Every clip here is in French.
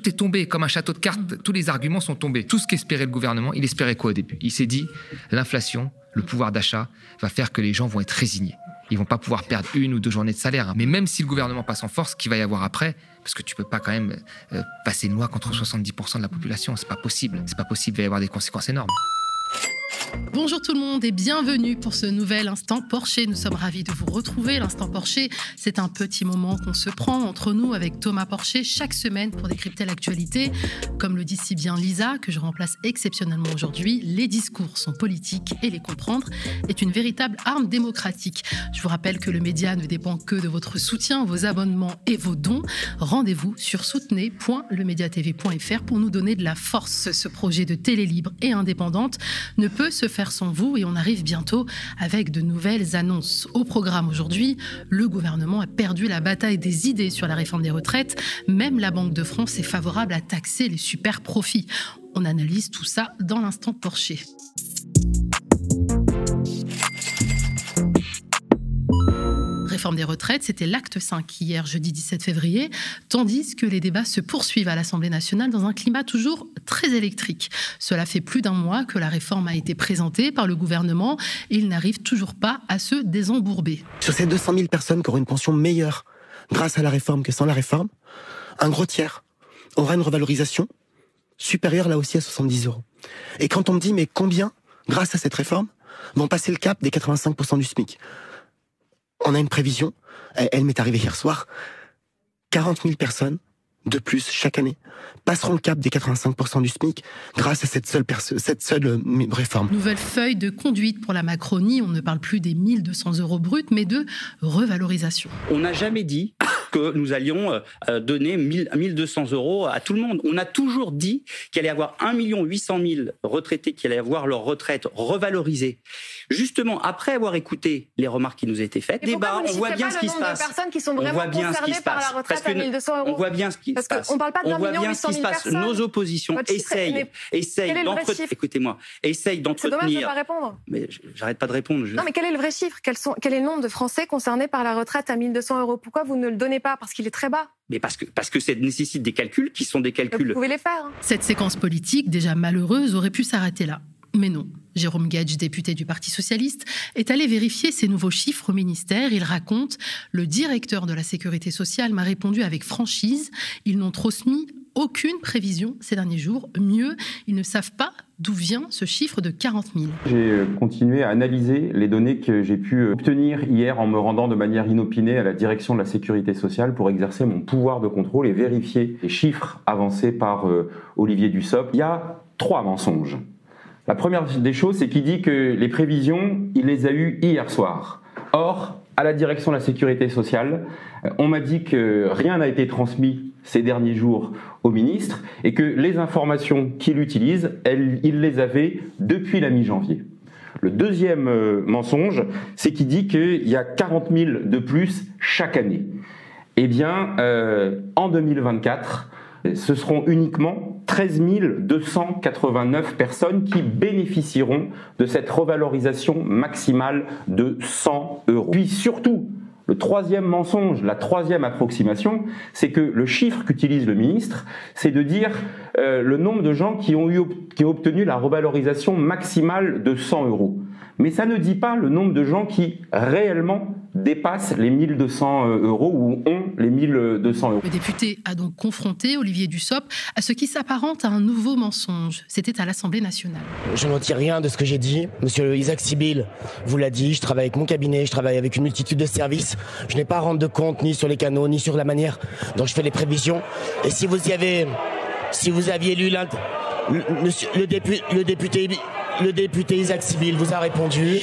tout est tombé comme un château de cartes. Tous les arguments sont tombés. Tout ce qu'espérait le gouvernement, il espérait quoi au début? Il s'est dit l'inflation, le pouvoir d'achat va faire que les gens vont être résignés. Ils vont pas pouvoir perdre une ou deux journées de salaire. Mais même si le gouvernement passe en force, qu'il va y avoir après Parce que tu peux pas quand même euh, passer une loi contre 70% de la population. C'est pas possible. C'est pas possible. Il va y avoir des conséquences énormes. Bonjour tout le monde et bienvenue pour ce nouvel instant Porsche. Nous sommes ravis de vous retrouver. L'instant Porsche, c'est un petit moment qu'on se prend entre nous avec Thomas Porcher chaque semaine pour décrypter l'actualité. Comme le dit si bien Lisa, que je remplace exceptionnellement aujourd'hui, les discours sont politiques et les comprendre est une véritable arme démocratique. Je vous rappelle que le média ne dépend que de votre soutien, vos abonnements et vos dons. Rendez-vous sur soutenez.lemediatv.fr pour nous donner de la force. Ce projet de télé libre et indépendante ne peut se faire sans vous et on arrive bientôt avec de nouvelles annonces. Au programme aujourd'hui, le gouvernement a perdu la bataille des idées sur la réforme des retraites. Même la Banque de France est favorable à taxer les super profits. On analyse tout ça dans l'instant Porsche. Des retraites, c'était l'acte 5 hier, jeudi 17 février, tandis que les débats se poursuivent à l'Assemblée nationale dans un climat toujours très électrique. Cela fait plus d'un mois que la réforme a été présentée par le gouvernement et il n'arrive toujours pas à se désembourber. Sur ces 200 000 personnes qui auront une pension meilleure grâce à la réforme que sans la réforme, un gros tiers aura une revalorisation supérieure là aussi à 70 euros. Et quand on me dit mais combien, grâce à cette réforme, vont passer le cap des 85% du SMIC? On a une prévision, elle, m'est arrivée hier soir, 40 000 personnes de plus chaque année passeront le cap des 85% du SMIC grâce à cette seule, cette seule euh, réforme. Nouvelle feuille de conduite pour la Macronie. On ne parle plus des 1200 euros bruts, mais de revalorisation. On n'a jamais dit que nous allions euh, euh, donner 1200 euros à tout le monde. On a toujours dit qu'il allait y avoir 1 800 000 retraités qui allaient avoir leur retraite revalorisée. Justement, après avoir écouté les remarques qui nous étaient faites, débat, on voit bien ce qui se passe. on voit bien ce qui se passe. Parce que 1200 euros. On voit bien ce qui se passe. On parle pas de 1 million ce qui se passe. Nos oppositions essayent, essayent d'entretenir. Écoutez-moi, essayent d'entretenir. C'est dommage de pas répondre. Mais j'arrête pas de répondre. Non, mais quel est le vrai chiffre? Quel est le nombre de Français concernés par la retraite à 1200 euros? Pourquoi vous ne le donnez pas Parce qu'il est très bas. Mais parce que, parce que ça nécessite des calculs qui sont des calculs. Vous pouvez les faire. Hein. Cette séquence politique, déjà malheureuse, aurait pu s'arrêter là. Mais non. Jérôme Gage, député du Parti socialiste, est allé vérifier ces nouveaux chiffres au ministère. Il raconte Le directeur de la sécurité sociale m'a répondu avec franchise ils n'ont transmis aucune prévision ces derniers jours. Mieux, ils ne savent pas d'où vient ce chiffre de 40 000. J'ai euh, continué à analyser les données que j'ai pu euh, obtenir hier en me rendant de manière inopinée à la direction de la sécurité sociale pour exercer mon pouvoir de contrôle et vérifier les chiffres avancés par euh, Olivier Dussopt. Il y a trois mensonges. La première des choses, c'est qu'il dit que les prévisions, il les a eues hier soir. Or, à la direction de la sécurité sociale, on m'a dit que rien n'a été transmis ces derniers jours au ministre et que les informations qu'il utilise, il les avait depuis la mi-janvier. Le deuxième euh, mensonge, c'est qu'il dit qu'il y a 40 000 de plus chaque année. Eh bien, euh, en 2024, ce seront uniquement 13 289 personnes qui bénéficieront de cette revalorisation maximale de 100 euros. Puis surtout, le troisième mensonge, la troisième approximation, c'est que le chiffre qu'utilise le ministre, c'est de dire euh, le nombre de gens qui ont, eu, qui ont obtenu la revalorisation maximale de 100 euros. Mais ça ne dit pas le nombre de gens qui réellement dépassent les 1200 euh, euros ou ont les 1200 euros. Le député a donc confronté Olivier Dussopt à ce qui s'apparente à un nouveau mensonge. C'était à l'Assemblée nationale. Je n'en tire rien de ce que j'ai dit. Monsieur Isaac Sibyl vous l'a dit, je travaille avec mon cabinet, je travaille avec une multitude de services. Je n'ai pas à rendre de compte ni sur les canaux, ni sur la manière dont je fais les prévisions. Et si vous y avez, si vous aviez lu le, le, le député le député Isaac Sibyl vous a répondu.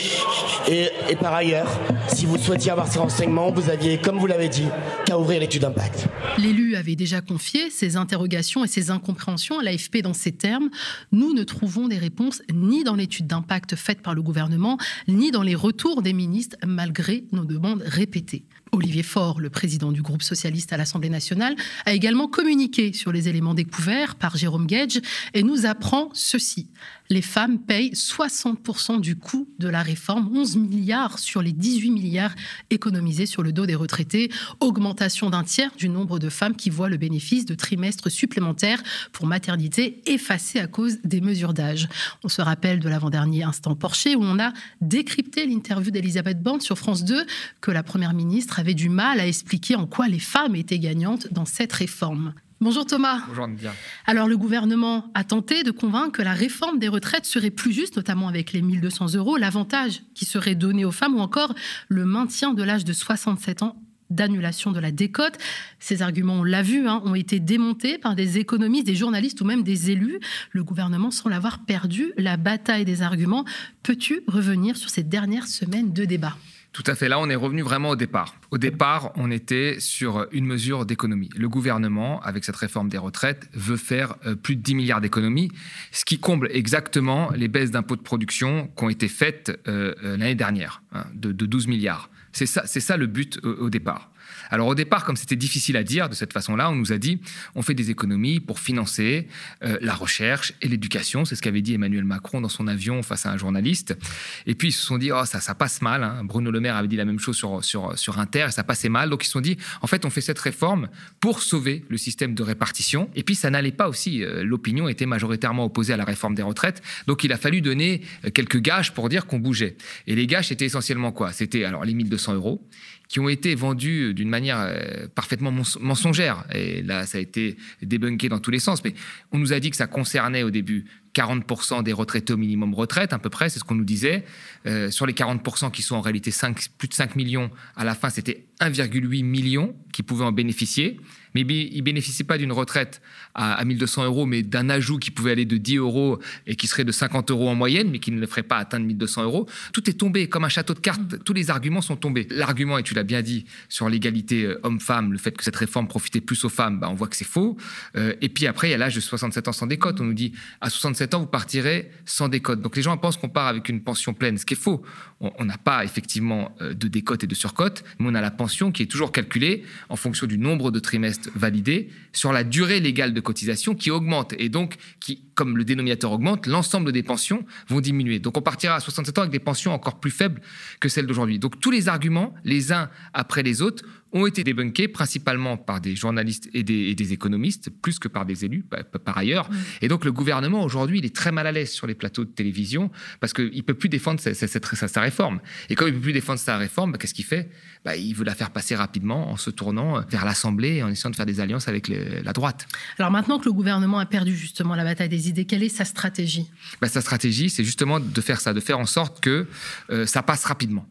Et, par ailleurs, si vous souhaitiez avoir ces renseignements, vous aviez, comme vous l'avez dit, qu'à ouvrir l'étude d'impact. L'élu avait déjà confié ses interrogations et ses incompréhensions à l'AFP dans ces termes. Nous ne trouvons des réponses ni dans l'étude d'impact faite par le gouvernement, ni dans les retours des ministres, malgré nos demandes répétées. Olivier Faure, le président du groupe socialiste à l'Assemblée nationale, a également communiqué sur les éléments découverts par Jérôme Gage et nous apprend ceci. Les femmes payent 60% du coût de la réforme, 11 milliards sur les 18 milliards économisés sur le dos des retraités, augmentation d'un tiers du nombre de femmes qui voient le bénéfice de trimestres supplémentaires pour maternité effacé à cause des mesures d'âge. On se rappelle de l'avant-dernier instant Porcher où on a décrypté l'interview d'Elisabeth Borne sur France 2 que la première ministre avait du mal à expliquer en quoi les femmes étaient gagnantes dans cette réforme. Bonjour Thomas. Bonjour Nadia. Alors le gouvernement a tenté de convaincre que la réforme des retraites serait plus juste, notamment avec les 1200 euros, l'avantage qui serait donné aux femmes ou encore le maintien de l'âge de 67 ans d'annulation de la décote. Ces arguments, on l'a vu, hein, ont été démontés par des économistes, des journalistes ou même des élus. Le gouvernement semble avoir perdu la bataille des arguments. Peux-tu revenir sur ces dernières semaines de débat? Tout à fait. Là, on est revenu vraiment au départ. Au départ, on était sur une mesure d'économie. Le gouvernement, avec cette réforme des retraites, veut faire euh, plus de 10 milliards d'économies, ce qui comble exactement les baisses d'impôts de production qui ont été faites euh, euh, l'année dernière, hein, de, 12 milliards. C'est ça, c'est ça le but au départ. Alors au départ, comme c'était difficile à dire de cette façon-là, on nous a dit on fait des économies pour financer euh, la recherche et l'éducation. C'est ce qu'avait dit Emmanuel Macron dans son avion face à un journaliste. Et puis ils se sont dit oh ça ça passe mal. Hein. Bruno Le Maire avait dit la même chose sur sur sur Inter et ça passait mal. Donc ils se sont dit en fait on fait cette réforme pour sauver le système de répartition. Et puis ça n'allait pas aussi. Euh, l'opinion était majoritairement opposée à la réforme des retraites. Donc il a fallu donner euh, quelques gages pour dire qu'on bougeait. Et les gages c'était essentiellement quoi? C'était alors les 1200 euros qui ont été vendus d'une manière euh, parfaitement mensongère. Et là, ça a été débunké dans tous les sens. Mais on nous a dit que ça concernait au début 40% des retraités au minimum retraite, à peu près, c'est ce qu'on nous disait. Euh, sur les 40% qui sont en réalité 5, plus de 5 millions, à la fin, c'était 1,8 million qui pouvaient en bénéficier mais il ne bénéficie pas d'une retraite à, à 1200 euros, mais d'un ajout qui pouvait aller de 10 euros et qui serait de 50 euros en moyenne, mais qui ne le ferait pas atteindre 1200 euros. Tout est tombé comme un château de cartes. Tous les arguments sont tombés. L'argument, et tu l'as bien dit, sur l'égalité euh, homme-femme, le fait que cette réforme profitait plus aux femmes, bah, on voit que c'est faux. Euh, et puis après, il y a l'âge de 67 ans sans décote. On nous dit, à 67 vous partirez sans décote. Donc les gens pensent qu'on part avec une pension pleine, ce qui est faux. On n'a pas effectivement euh, de décote et de surcote, mais on a la pension qui est toujours calculée en fonction du nombre de trimestres validé sur la durée légale de cotisation qui augmente. Et donc, qui, comme le dénominateur augmente, l'ensemble des pensions vont diminuer. Donc, on partira à 67 ans avec des pensions encore plus faibles que celles d'aujourd'hui. Donc, tous les arguments, les uns après les autres, ont été débunkés principalement par des journalistes et des, économistes, plus que par des élus par ailleurs. Et donc le gouvernement aujourd'hui, il est très mal à l'aise sur les plateaux de télévision parce qu'il ne peut plus défendre sa, sa, réforme. Et comme il ne peut plus défendre sa réforme, bah, qu'est-ce qu'il fait? Bah, Il veut la faire passer rapidement en se tournant vers l'Assemblée et en essayant de faire des alliances avec la droite. Alors maintenant que le gouvernement a perdu justement la bataille des idées, quelle est sa stratégie? Bah, Sa stratégie, c'est justement de faire ça, de faire en sorte que euh, ça passe rapidement.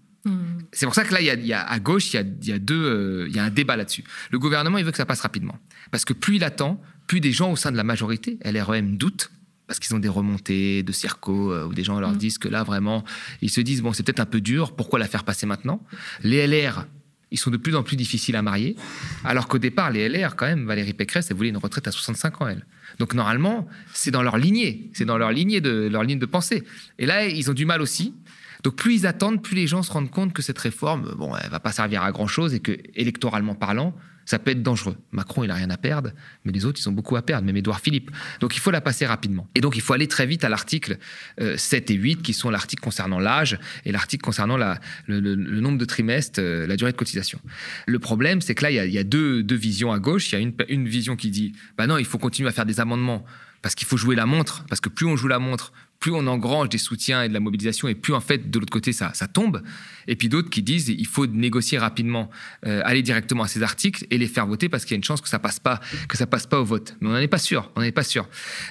C'est pour ça que là, il y a, à gauche, il y a, deux, euh, il y a un débat là-dessus. Le gouvernement, il veut que ça passe rapidement. Parce que plus il attend, plus des gens au sein de la majorité, LREM, doutent, parce qu'ils ont des remontées de circo, euh, où des gens leur mm. disent que là, vraiment, ils se disent, bon, c'est peut-être un peu dur, pourquoi la faire passer maintenant? Les LR, ils sont de plus en plus difficiles à marier, alors qu'au départ, les LR, quand même, Valérie Pécresse, elle voulait une retraite à 65 ans, elle. Donc normalement, c'est dans leur lignée, c'est dans leur lignée de leur ligne de pensée. Et là, ils ont du mal aussi. Donc plus ils attendent, plus les gens se rendent compte que cette réforme, bon, elle va pas servir à grand chose et que électoralement parlant, ça peut être dangereux. Macron, il a rien à perdre, mais les autres, ils ont beaucoup à perdre, même Édouard Philippe. Donc il faut la passer rapidement. Et donc il faut aller très vite à l'article 7 euh, et 8, qui sont l'article concernant l'âge et l'article concernant le, nombre de trimestres, euh, la durée de cotisation. Le problème, c'est que là, il y a, deux, visions à gauche. Il y a une, une vision qui dit, bah non, il faut continuer à faire des amendements parce qu'il faut jouer la montre, parce que plus on joue la montre, plus on engrange des soutiens et de la mobilisation, et plus en fait de l'autre côté ça, tombe. Et puis d'autres qui disent il faut négocier rapidement, euh, aller directement à ces articles et les faire voter parce qu'il y a une chance que ça passe pas, que ça passe pas au vote. Mais on n'en est pas sûr, on n'en est pas sûr.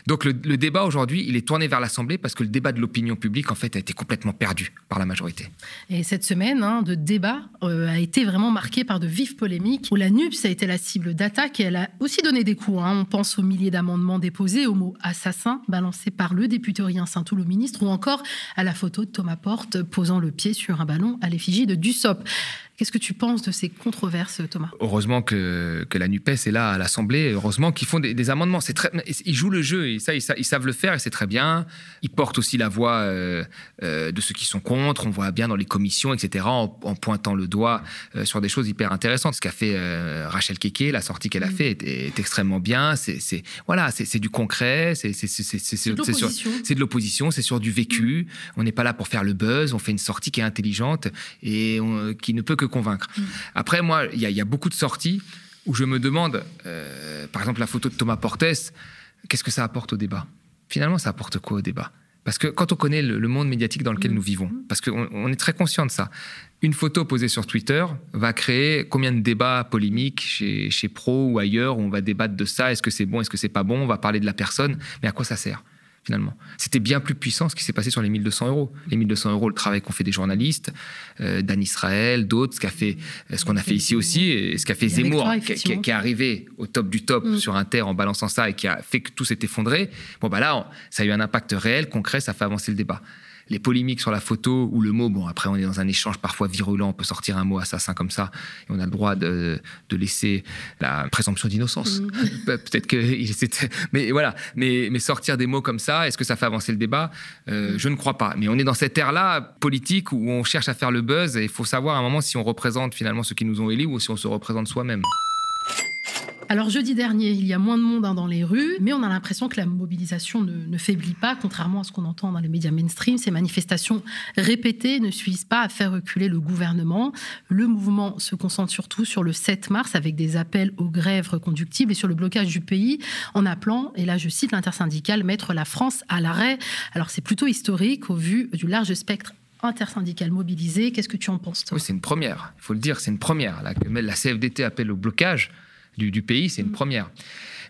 Donc le, débat aujourd'hui, il est tourné vers l'Assemblée parce que le débat de l'opinion publique en fait a été complètement perdu par la majorité. Et cette semaine hein, de débat euh, a été vraiment marquée par de vives polémiques où la NUPS a été la cible d'attaque et elle a aussi donné des coups. Hein. On pense aux milliers d'amendements déposés, au mot assassin balancé par le député Rien Saint-Tout, le ministre, ou encore à la photo de Thomas Porte posant le pied sur un ballon à l'effigie de Dussop. Qu'est-ce que tu penses de ces controverses, Thomas? Heureusement que, que la NUPES est là à l'Assemblée, heureusement qu'ils font des, amendements. C'est très, ils jouent le jeu, et ça, ils, savent le faire, et c'est très bien. Ils portent aussi la voix euh, euh, de ceux qui sont contre, on voit bien dans les commissions, etc., en, pointant le doigt euh, sur des choses hyper intéressantes. Ce qu'a fait Rachel Keke, la sortie qu'elle a mm. fait est, extrêmement bien. C'est, voilà, c'est, du concret, c'est, c'est, de l'opposition, c'est sur du vécu. On n'est pas là pour faire le buzz, on fait une sortie qui est intelligente et qui ne peut que convaincre. Mm. Après, moi, il y, a beaucoup de sorties où je me demande, euh, par exemple, la photo de Thomas Portes, qu'est-ce que ça apporte au débat? Finalement, ça apporte quoi au débat? Parce que quand on connaît le, monde médiatique dans lequel mm. nous vivons, parce qu'on on est très conscient de ça, une photo posée sur Twitter va créer combien de débats polémiques chez, chez Pro ou ailleurs où on va débattre de ça, est-ce que c'est bon, est-ce que c'est pas bon, on va parler de la personne, mais à quoi ça sert? Finalement. C'était bien plus puissant ce qui s'est passé sur les 1200 euros. Les 1200 euros, le travail qu'ont fait des journalistes, euh, Dan Israël, d'autres, ce qu'a fait, ce qu'on a fait ici aussi, et ce qu'a fait Zemmour, qui, est arrivé au top du top mm. sur Inter en balançant ça et qui a fait que tout s'est effondré. Bon, bah là, ça a eu un impact réel, concret, ça fait avancer le débat les polémiques sur la photo ou le mot, bon, après, on est dans un échange parfois virulent, on peut sortir un mot assassin comme ça, et on a le droit de, laisser la présomption d'innocence. Mm. Peut-être que. Mais voilà, mais, mais sortir des mots comme ça, est-ce que ça fait avancer le débat? Euh, Je ne crois pas. Mais on est dans cette ère-là politique où on cherche à faire le buzz, et il faut savoir à un moment si on représente finalement ceux qui nous ont élus ou si on se représente soi-même. Alors jeudi dernier, il y a moins de monde hein, dans les rues, mais on a l'impression que la mobilisation ne, faiblit pas, contrairement à ce qu'on entend dans les médias mainstream. Ces manifestations répétées ne suffisent pas à faire reculer le gouvernement. Le mouvement se concentre surtout sur le 7 mars avec des appels aux grèves reconductibles et sur le blocage du pays en appelant, et là je cite l'intersyndicale, mettre la France à l'arrêt. Alors c'est plutôt historique au vu du large spectre intersyndical mobilisé. Qu'est-ce que tu en penses Oui, c'est une première. Il faut le dire, c'est une première. La CFDT appelle au blocage du, pays, c'est une mm. première.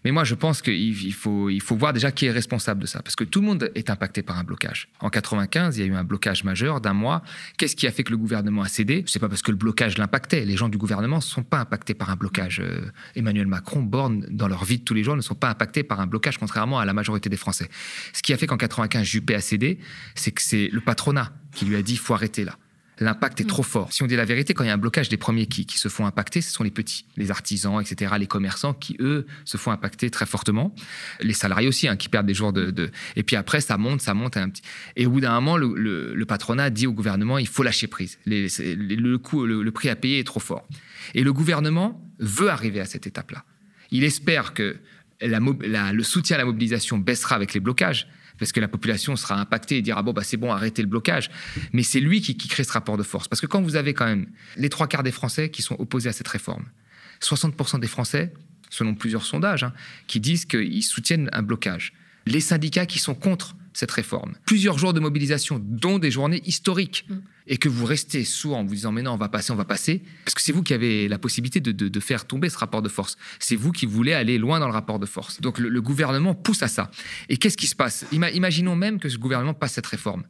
Mais moi, je pense qu'il faut, il faut voir déjà qui est responsable de ça, parce que tout le monde est impacté par un blocage. En 95, il y a eu un blocage majeur d'un mois. Qu'est-ce qui a fait que le gouvernement a cédé? C'est pas parce que le blocage l'impactait. Les gens du gouvernement ne sont pas impactés par un blocage. Euh, Emmanuel Macron, Borne, dans leur vie de tous les jours, ne sont pas impactés par un blocage, contrairement à la majorité des Français. Ce qui a fait qu'en 95, Juppé a cédé, c'est que c'est le patronat qui lui a dit faut arrêter là l'impact est mm. trop fort. Si on dit la vérité, quand il y a un blocage, des premiers qui, se font impacter, ce sont les petits, les artisans, etc., les commerçants qui, eux, se font impacter très fortement. Les salariés aussi, hein, qui perdent des jours de, Et puis après, ça monte, ça monte. Un petit... Et au bout d'un moment, le, patronat dit au gouvernement, il faut lâcher prise. le, coût, le, prix à payer est trop fort. Et le gouvernement veut arriver à cette étape-là. Il espère que le soutien à la mobilisation baissera avec les blocages, parce que la population sera impactée et dira bon bah c'est bon arrêtez le blocage. Mais c'est lui qui, crée ce rapport de force. Parce que quand vous avez quand même les trois quarts des Français qui sont opposés à cette réforme 60% des Français selon plusieurs sondages hein, qui disent qu'ils soutiennent un blocage. Les syndicats qui sont contre cette réforme. Plusieurs jours de mobilisation, dont des journées historiques. Mm. Et que vous restez sourd en vous disant mais non, on va passer, on va passer. Parce que c'est vous qui avez la possibilité de, faire tomber ce rapport de force. C'est vous qui voulez aller loin dans le rapport de force. Donc le, gouvernement pousse à ça. Et qu'est-ce qui se passe? Imaginons même que ce gouvernement passe cette réforme.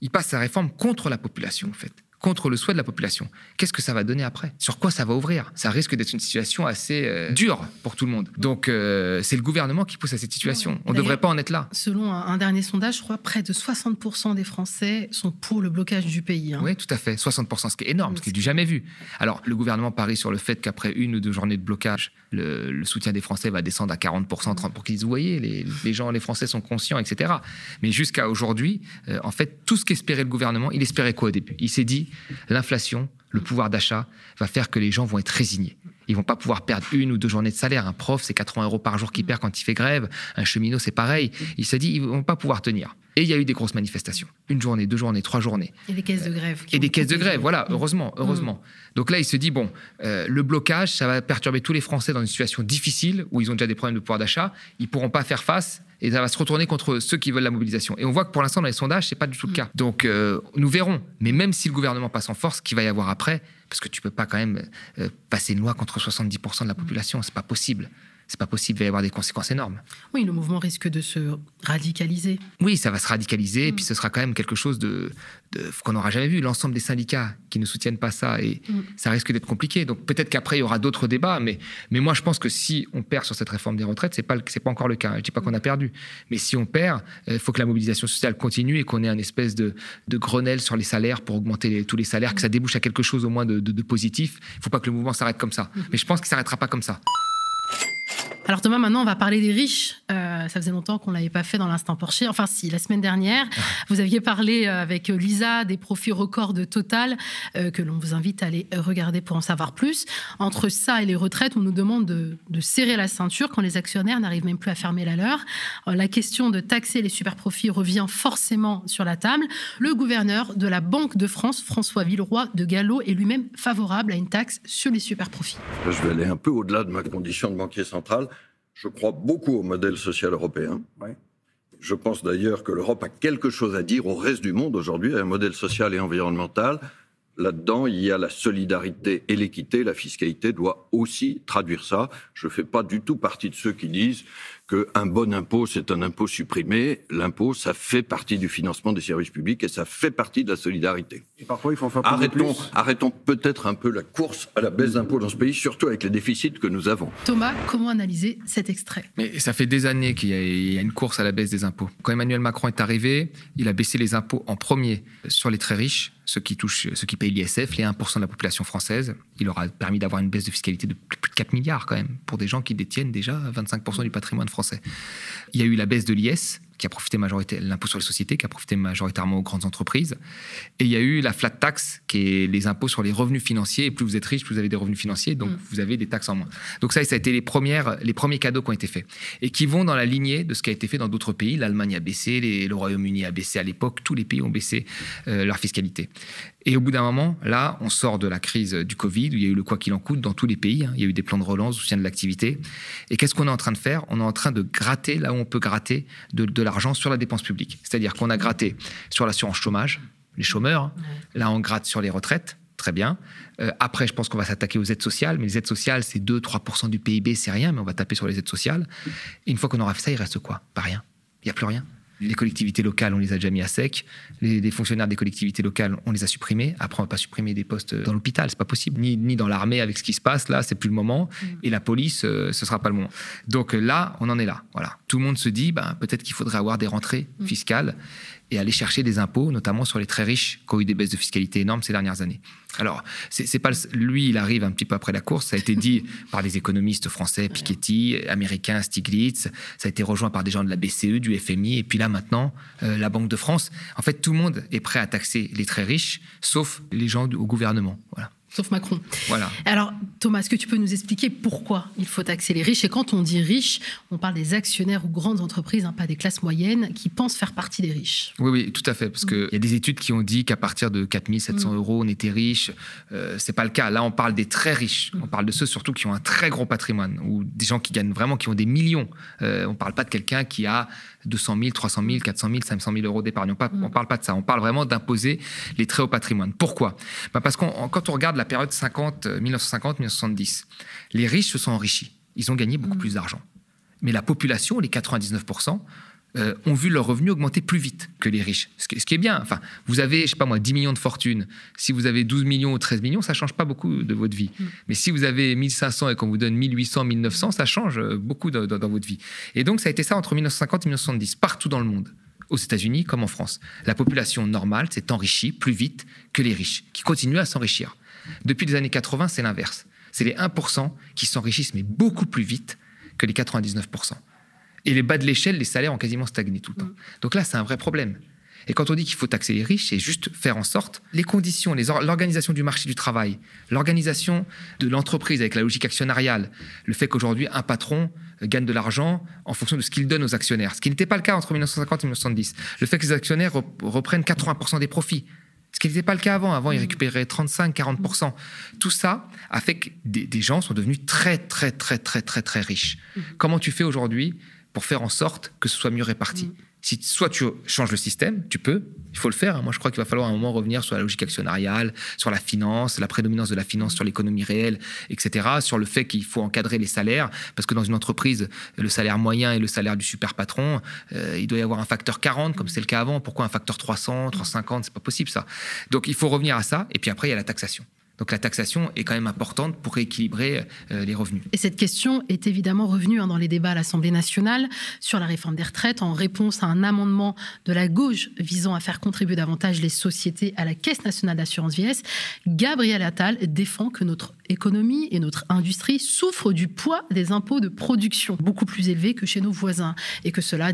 Il passe sa réforme contre la population, en fait contre le souhait de la population. Qu'est-ce que ça va donner après? Sur quoi ça va ouvrir? Ça risque d'être une situation assez euh, dure pour tout le monde. Donc euh, c'est le gouvernement qui pousse à cette situation. On ne devrait pas en être là. Selon un, dernier sondage, je crois près de 60% des Français sont pour le blocage du pays. Hein. Oui, tout à fait. 60%, ce qui est énorme, ce qui est du jamais vu. Alors le gouvernement parie sur le fait qu'après une ou deux journées de blocage, le, soutien des Français va descendre à 40%, 30%, pour qu'ils disent, vous voyez, les, gens, les Français sont conscients, etc. Mais jusqu'à aujourd'hui, euh, en fait, tout ce qu'espérait le gouvernement, il espérait quoi au début? Il s'est dit, l'inflation, le pouvoir d'achat va faire que les gens vont être résignés. Ils vont pas pouvoir perdre une ou deux journées de salaire. Un prof, c'est 80 euros par jour qu'il perd quand il fait grève. Un cheminot, c'est pareil. Il s'est dit, ils vont pas pouvoir tenir. Et il y a eu des grosses manifestations. Une journée, deux journées, trois journées. Et des caisses de grève. Et des caisses de grève, voilà, heureusement, heureusement. Mm. Donc là, il se dit, bon, euh, le blocage, ça va perturber tous les Français dans une situation difficile, où ils ont déjà des problèmes de pouvoir d'achat. Ils pourront pas faire face et ça va se retourner contre ceux qui veulent la mobilisation. Et on voit que pour l'instant, dans les sondages, c'est pas du tout le mm. cas. Donc, euh, nous verrons. Mais même si le gouvernement passe en force, qu'il va y avoir après, parce que tu peux pas quand même euh, passer une loi contre 70% de la population, c'est pas possible. C'est pas possible, il va y avoir des conséquences énormes. Oui, le mouvement risque de se radicaliser. Oui, ça va se radicaliser, et Mm. puis ce sera quand même quelque chose de, de- qu'on n'aura jamais vu. L'ensemble des syndicats qui ne soutiennent pas ça, et Mm. ça risque d'être compliqué. Donc peut-être qu'après, il y aura d'autres débats, mais, mais moi, je pense que si on perd sur cette réforme des retraites, c'est pas, c'est pas encore le cas. Je dis pas qu'on a perdu, mais si on perd, il faut que la mobilisation sociale continue et qu'on ait un espèce de, de Grenelle sur les salaires pour augmenter les- tous les salaires, que ça débouche à quelque chose au moins de, de- de positif. Il faut pas que le mouvement s'arrête comme ça. Mais je pense qu'il s'arrêtera pas comme ça. Alors Thomas, maintenant on va parler des riches. Euh, ça faisait longtemps qu'on l'avait pas fait dans l'instant Porsche. Enfin si, la semaine dernière, vous aviez parlé euh, avec Lisa des profits records de Total euh, que l'on vous invite à aller regarder pour en savoir plus. Entre ça et les retraites, on nous demande de, de serrer la ceinture quand les actionnaires n'arrivent même plus à fermer la leur. La question de taxer les super profits revient forcément sur la table. Le gouverneur de la Banque de France, François Villeroy de Gallo, est lui-même favorable à une taxe sur les super profits. Je vais aller un peu au-delà de ma condition de banquier central. Je crois beaucoup au modèle social européen. Je pense d'ailleurs que l'Europe a quelque chose à dire au reste du monde aujourd'hui, un modèle social et environnemental. Là-dedans, il y a la solidarité et l'équité. La fiscalité doit aussi traduire ça. Je ne fais pas du tout partie de ceux qui disent qu'un bon impôt, c'est un impôt supprimé. L'impôt, ça fait partie du financement des services publics et ça fait partie de la solidarité. Et parfois, il faut en faire payer Arrêtons, plus. arrêtons peut-être un peu la course à la baisse d'impôts dans ce pays, surtout avec les déficits que nous avons. Thomas, comment analyser cet extrait? Mais ça fait des années qu'il y a une course à la baisse des impôts. Quand Emmanuel Macron est arrivé, il a baissé les impôts en premier sur les très riches, ceux qui touchent, ceux qui payent l'ISF, les 1% de la population française. Il leur a permis d'avoir une baisse de fiscalité de plus de 4 milliards quand même, pour des gens qui détiennent déjà 25% du patrimoine français. Il y a eu la baisse de l'IS, qui a profité majoritairement, l'impôt sur les sociétés, qui a profité majoritairement aux grandes entreprises. Et il y a eu la flat tax, qui est les impôts sur les revenus financiers. Et plus vous êtes riche, plus vous avez des revenus financiers, donc Mm. vous avez des taxes en moins. Donc ça, ça a été les, premières, les premiers cadeaux qui ont été faits. Et qui vont dans la lignée de ce qui a été fait dans d'autres pays. L'Allemagne a baissé, les- le Royaume-Uni a baissé à l'époque, tous les pays ont baissé euh, leur fiscalité. Et au bout d'un moment, là, on sort de la crise du Covid, où il y a eu le quoi qu'il en coûte dans tous les pays. hein. Il y a eu des plans de relance, soutien de l'activité. Et qu'est-ce qu'on est en train de faire? On est en train de gratter là où on peut gratter de, de l'argent sur la dépense publique. C'est-à-dire qu'on a gratté sur l'assurance chômage, les chômeurs. Là, on gratte sur les retraites. Très bien. Euh, après, je pense qu'on va s'attaquer aux aides sociales. Mais les aides sociales, c'est 2-3% du PIB, c'est rien. Mais on va taper sur les aides sociales. Et une fois qu'on aura fait ça, il reste quoi? Pas rien. Il n'y a plus rien. Les collectivités locales, on les a déjà mis à sec. Les, les fonctionnaires des collectivités locales, on les a supprimés. Après, on va pas supprimer des postes dans l'hôpital, c'est pas possible. Ni, ni dans l'armée avec ce qui se passe là, c'est plus le moment. Et la police, euh, ce sera pas le moment. Donc là, on en est là. Voilà. Tout le monde se dit, ben, peut-être qu'il faudrait avoir des rentrées fiscales et aller chercher des impôts, notamment sur les très riches, qui ont eu des baisses de fiscalité énormes ces dernières années. Alors, c'est pas lui, il arrive un petit peu après la course. Ça a été dit par des économistes français, Piketty, américains, Stiglitz. Ça a été rejoint par des gens de la BCE, du FMI, et puis là maintenant, euh, la Banque de France. En fait, tout le monde est prêt à taxer les très riches, sauf les gens au gouvernement. Voilà. Sauf Macron. Voilà. Alors, Thomas, est-ce que tu peux nous expliquer pourquoi il faut taxer les riches? Et quand on dit riches, on parle des actionnaires ou grandes entreprises, hein, pas des classes moyennes, qui pensent faire partie des riches. Oui, oui, tout à fait. Parce qu'il y a des études qui ont dit qu'à partir de 4700 Mm. euros, on était riche. Euh, c'est pas le cas. Là, on parle des très riches. On parle de ceux surtout qui ont un très gros patrimoine ou des gens qui gagnent vraiment, qui ont des millions. Euh, on parle pas de quelqu'un qui a 200 000, 300 000, 400 000, 500 000 euros d'épargne. On parle, on parle pas de ça. On parle vraiment d'imposer les très hauts patrimoines. Pourquoi? Bah Parce que quand on regarde la période 50, euh, 1950-1970, les riches se sont enrichis. Ils ont gagné beaucoup plus d'argent. Mais la population, les 99%, euh, ont vu leurs revenus augmenter plus vite que les riches. Ce qui, ce qui est bien. Enfin, vous avez, je sais pas moi, 10 millions de fortune. Si vous avez 12 millions ou 13 millions, ça change pas beaucoup de votre vie. Mais si vous avez 1500 et qu'on vous donne 1800, 1900, ça change euh, beaucoup dans votre vie. Et donc, ça a été ça entre 1950 et 1970, partout dans le monde. Aux États-Unis comme en France. La population normale s'est enrichie plus vite que les riches, qui continuent à s'enrichir. Depuis les années 80, c'est l'inverse. C'est les 1% qui s'enrichissent, mais beaucoup plus vite que les 99%. Et les bas de l'échelle, les salaires ont quasiment stagné tout le temps. Donc là, c'est un vrai problème. Et quand on dit qu'il faut taxer les riches, c'est juste faire en sorte les conditions, l'organisation du marché du travail, l'organisation de l'entreprise avec la logique actionnariale, le fait qu'aujourd'hui un patron gagne de l'argent en fonction de ce qu'il donne aux actionnaires, ce qui n'était pas le cas entre 1950 et 1970. Le fait que les actionnaires rep- reprennent 80% des profits, ce qui n'était pas le cas avant. Avant, ils récupéraient 35-40%. Tout ça a fait que des, des gens sont devenus très, très, très, très, très, très riches. Comment tu fais aujourd'hui pour faire en sorte que ce soit mieux réparti? Si soit tu changes le système, tu peux, il faut le faire. Hein. Moi, je crois qu'il va falloir à un moment revenir sur la logique actionnariale, sur la finance, la prédominance de la finance sur l'économie réelle, etc. Sur le fait qu'il faut encadrer les salaires, parce que dans une entreprise, le salaire moyen et le salaire du super patron, euh, il doit y avoir un facteur 40, comme c'est le cas avant. Pourquoi un facteur 300, 350 C'est pas possible ça. Donc, il faut revenir à ça. Et puis après, il y a la taxation. Donc la taxation est quand même importante pour rééquilibrer euh, les revenus. Et cette question est évidemment revenue hein, dans les débats à l'Assemblée nationale sur la réforme des retraites en réponse à un amendement de la gauche visant à faire contribuer davantage les sociétés à la Caisse nationale d'assurance vieillesse. Gabriel Attal défend que notre économie et notre industrie souffrent du poids des impôts de production, beaucoup plus élevés que chez nos voisins, et que cela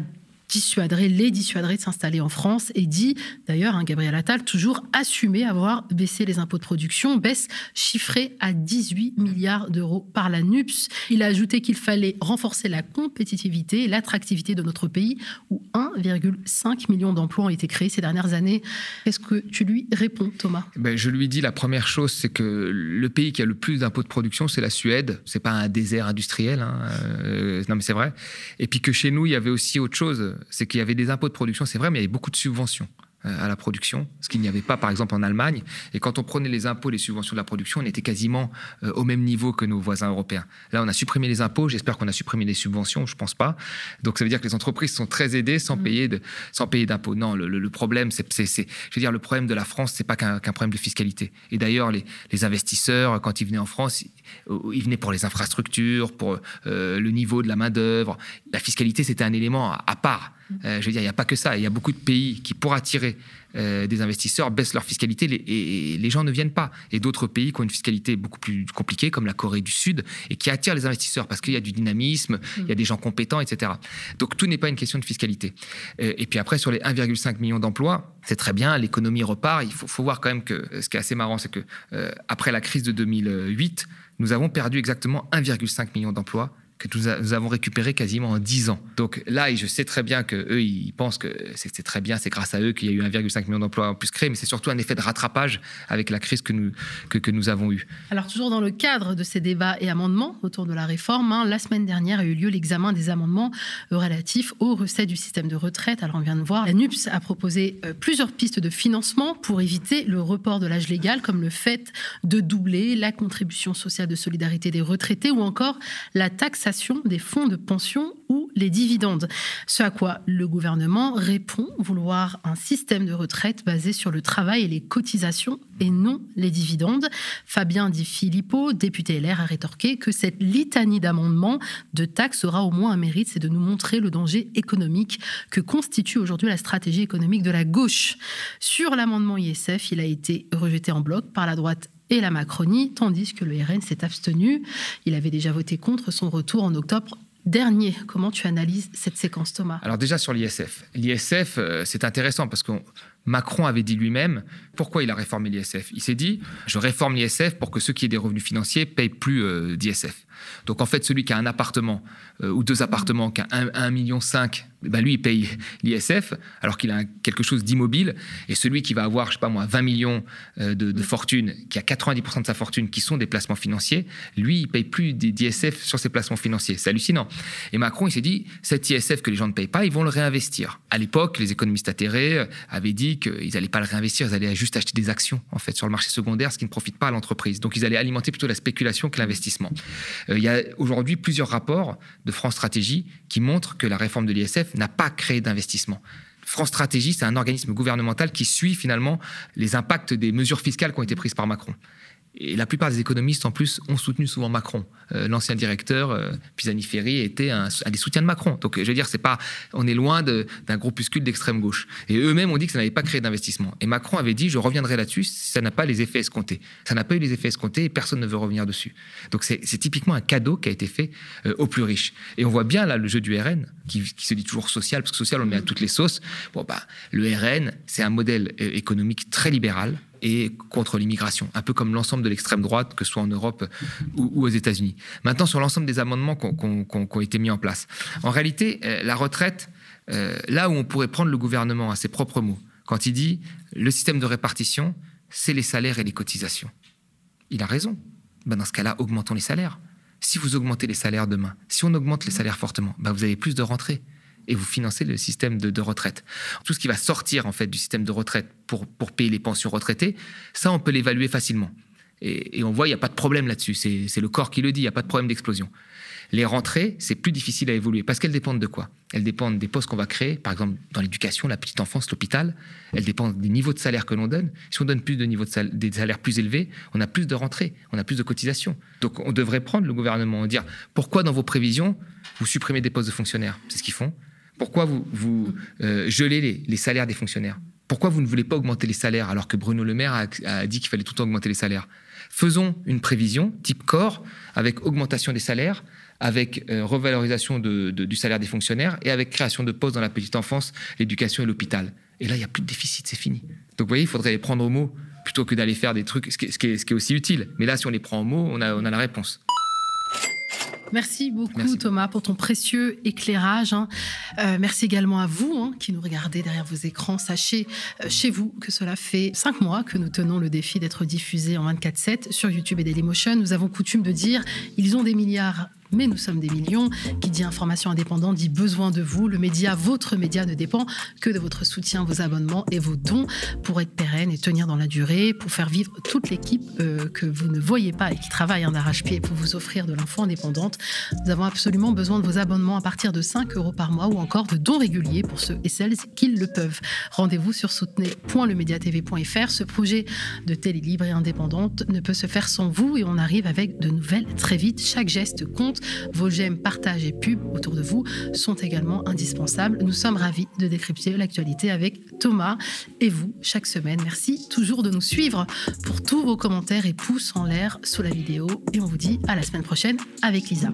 dissuaderait, les dissuaderait de s'installer en France et dit d'ailleurs, hein, Gabriel Attal, toujours assumer avoir baissé les impôts de production, baisse chiffrée à 18 milliards d'euros par la NUPS. Il a ajouté qu'il fallait renforcer la compétitivité et l'attractivité de notre pays où 1,5 million d'emplois ont été créés ces dernières années. Est-ce que tu lui réponds, Thomas? Ben, Je lui dis la première chose, c'est que le pays qui a le plus d'impôts de production, c'est la Suède. C'est pas un désert industriel. Hein. Euh, non, mais c'est vrai. Et puis que chez nous, il y avait aussi autre chose c'est qu'il y avait des impôts de production, c'est vrai, mais il y avait beaucoup de subventions. Euh, à la production, ce qu'il n'y avait pas par exemple en Allemagne. Et quand on prenait les impôts, les subventions de la production, on était quasiment euh, au même niveau que nos voisins européens. Là, on a supprimé les impôts, j'espère qu'on a supprimé les subventions, je ne pense pas. Donc ça veut dire que les entreprises sont très aidées sans mmh. payer de, sans payer d'impôts. Non, le, problème, c'est, je veux dire, le problème de la France, c'est pas qu'un, problème de fiscalité. Et d'ailleurs, les, investisseurs, quand ils venaient en France, ils, venaient pour les infrastructures, pour euh, le niveau de la main d'œuvre. La fiscalité, c'était un élément à part. Euh, je veux dire, il n'y a pas que ça. Il y a beaucoup de pays qui, pour attirer euh, des investisseurs, baissent leur fiscalité et, les gens ne viennent pas. Et d'autres pays qui ont une fiscalité beaucoup plus compliquée, comme la Corée du Sud, et qui attirent les investisseurs parce qu'il y a du dynamisme, il y a des gens compétents, etc. Donc tout n'est pas une question de fiscalité. Euh, et puis après, sur les 1,5 million d'emplois, c'est très bien, l'économie repart. Il faut, faut, voir quand même que ce qui est assez marrant, c'est que après la crise de 2008, nous avons perdu exactement 1,5 million d'emplois que nous, avons récupéré quasiment en 10 ans. Donc là, je sais très bien qu'eux, ils pensent que c'est très bien, c'est grâce à eux qu'il y a eu 1,5 million d'emplois en plus créés, mais c'est surtout un effet de rattrapage avec la crise que nous, que, que, nous avons eue. Alors toujours dans le cadre de ces débats et amendements autour de la réforme, hein, la semaine dernière a eu lieu l'examen des amendements relatifs aux recettes du système de retraite. Alors on vient de voir, la NUPS a proposé euh, plusieurs pistes de financement pour éviter le report de l'âge légal, comme le fait de doubler la contribution sociale de solidarité des retraités ou encore la taxe des fonds de pension ou les dividendes. Ce à quoi le gouvernement répond vouloir un système de retraite basé sur le travail et les cotisations et non les dividendes. Fabien Di Filippo, député LR, a rétorqué que cette litanie d'amendements de taxes aura au moins un mérite, c'est de nous montrer le danger économique que constitue aujourd'hui la stratégie économique de la gauche. Sur l'amendement ISF, il a été rejeté en bloc par la droite et la Macronie, tandis que le RN s'est abstenu. Il avait déjà voté contre son retour en octobre dernier. Comment tu analyses cette séquence, Thomas? Alors déjà sur l'ISF. L'ISF, euh, c'est intéressant parce que Macron avait dit lui-même pourquoi il a réformé l'ISF. Il s'est dit, je réforme l'ISF pour que ceux qui aient des revenus financiers payent plus euh, d'ISF. Donc en fait, celui qui a un appartement euh, ou deux appartements, qui a 1,5 million, ben lui, il paye l'ISF alors qu'il a quelque chose d'immobile. Et celui qui va avoir, je sais pas moi, 20 millions euh, de, fortune, qui a 90% de sa fortune qui sont des placements financiers, lui, il paye plus d'ISF sur ses placements financiers. C'est hallucinant. Et Macron, il s'est dit, cet ISF que les gens ne payent pas, ils vont le réinvestir. À l'époque, les économistes atterrés euh, avaient dit qu'ils n'allaient pas le réinvestir, ils allaient juste acheter des actions, en fait, sur le marché secondaire, ce qui ne profite pas à l'entreprise. Donc ils allaient alimenter plutôt la spéculation que l'investissement. il y a aujourd'hui plusieurs rapports de France Stratégie qui montrent que la réforme de l'ISF n'a pas créé d'investissement. France Stratégie, c'est un organisme gouvernemental qui suit finalement les impacts des mesures fiscales qui ont été prises par Macron. Et la plupart des économistes, en plus, ont soutenu souvent Macron. Euh, l'ancien directeur, euh, Pisani-Ferry, était un, des soutiens de Macron. Donc, je veux dire, c'est pas, on est loin d'un groupuscule d'extrême gauche. Et eux-mêmes ont dit que ça n'avait pas créé d'investissement. Et Macron avait dit, je reviendrai là-dessus si ça n'a pas les effets escomptés. Ça n'a pas eu les effets escomptés et personne ne veut revenir dessus. Donc, c'est typiquement un cadeau qui a été fait euh, aux plus riches. Et on voit bien là le jeu du RN, qui, qui, se dit toujours social, parce que social, on le met à toutes les sauces. Bon, bah, le RN, c'est un modèle économique très libéral et contre l'immigration, un peu comme l'ensemble de l'extrême droite, que ce soit en Europe ou, aux États-Unis. Maintenant, sur l'ensemble des amendements qui ont, été mis en place. En réalité, euh, la retraite, euh, là où on pourrait prendre le gouvernement à ses propres mots, quand il dit le système de répartition, c'est les salaires et les cotisations. Il a raison. Ben dans ce cas-là, augmentons les salaires. Si vous augmentez les salaires demain, si on augmente les salaires fortement, ben vous avez plus de rentrées et vous financez le système de, retraite. Tout ce qui va sortir en fait du système de retraite pour, pour payer les pensions retraitées, ça, on peut l'évaluer facilement. Et, on voit, il n'y a pas de problème là-dessus. C'est le corps qui le dit, il n'y a pas de problème d'explosion. Les rentrées, c'est plus difficile à évoluer parce qu'elles dépendent de quoi? Elles dépendent des postes qu'on va créer, par exemple dans l'éducation, la petite enfance, l'hôpital. Elles dépendent des niveaux de salaire que l'on donne. Si on donne plus de niveaux de salaire, des salaires plus élevés, on a plus de rentrées, on a plus de cotisations. Donc on devrait prendre le gouvernement et dire pourquoi dans vos prévisions vous supprimez des postes de fonctionnaires? C'est ce qu'ils font. Pourquoi vous, vous euh, gelez les, salaires des fonctionnaires? Pourquoi vous ne voulez pas augmenter les salaires alors que Bruno Le Maire a, dit qu'il fallait tout le temps augmenter les salaires? Faisons une prévision type corps avec augmentation des salaires, avec euh, revalorisation du salaire des fonctionnaires et avec création de postes dans la petite enfance, l'éducation et l'hôpital. Et là, il n'y a plus de déficit, c'est fini. Donc vous voyez, il faudrait les prendre au mot plutôt que d'aller faire des trucs, ce qui, est, aussi utile. Mais là, si on les prend au mot, on a la réponse. Merci beaucoup Thomas pour ton précieux éclairage. Hein. Euh, merci également à vous hein, qui nous regardez derrière vos écrans. Sachez euh, chez vous que cela fait cinq mois que nous tenons le défi d'être diffusé en 24/7 sur YouTube et Dailymotion. Nous avons coutume de dire ils ont des milliards mais nous sommes des millions. Qui dit information indépendante dit besoin de vous. Le média, votre média, ne dépend que de votre soutien, vos abonnements et vos dons pour être pérenne et tenir dans la durée, pour faire vivre toute l'équipe euh, que vous ne voyez pas et qui travaille en arrache-pied pour vous offrir de l'info indépendante. Nous avons absolument besoin de vos abonnements à partir de 5 euros par mois ou encore de dons réguliers pour ceux et celles qui le peuvent. Rendez-vous sur soutenez.lemediatv.fr. Ce projet de télé libre et indépendante ne peut se faire sans vous et on arrive avec de nouvelles très vite. Chaque geste compte vos j'aime, partages et pubs autour de vous sont également indispensables. Nous sommes ravis de décrypter l'actualité avec Thomas et vous chaque semaine. Merci toujours de nous suivre pour tous vos commentaires et pouces en l'air sous la vidéo. Et on vous dit à la semaine prochaine avec Lisa.